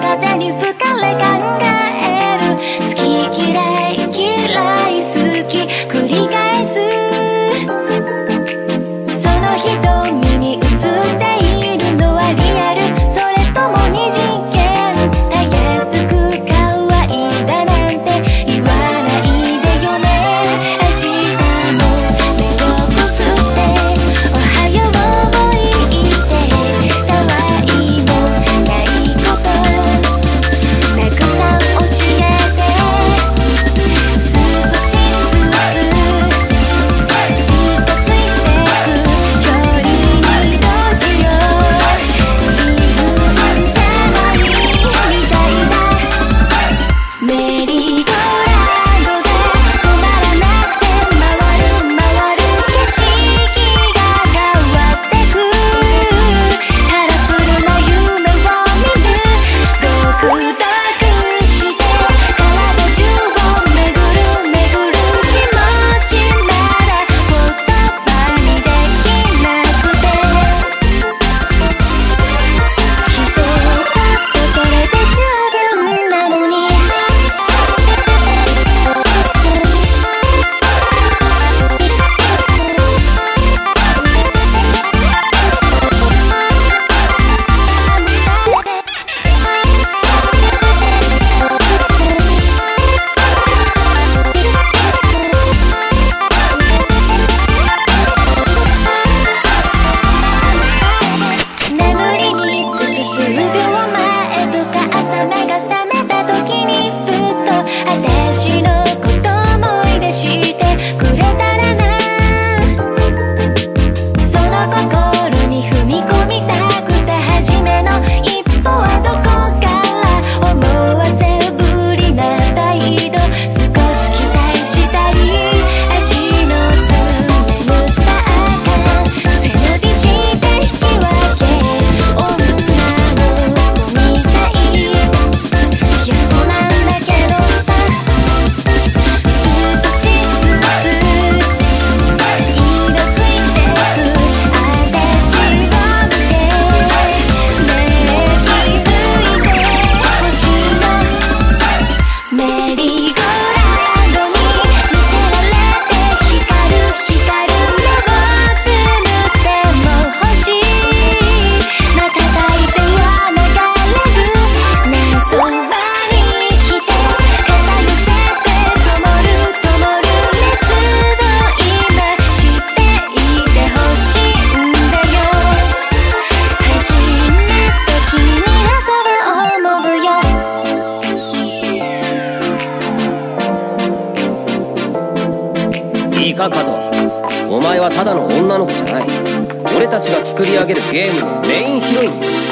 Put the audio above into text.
風に吹かれかいかかと。お前はただの女の子じゃない。俺たちが作り上げるゲームのメインヒロイン。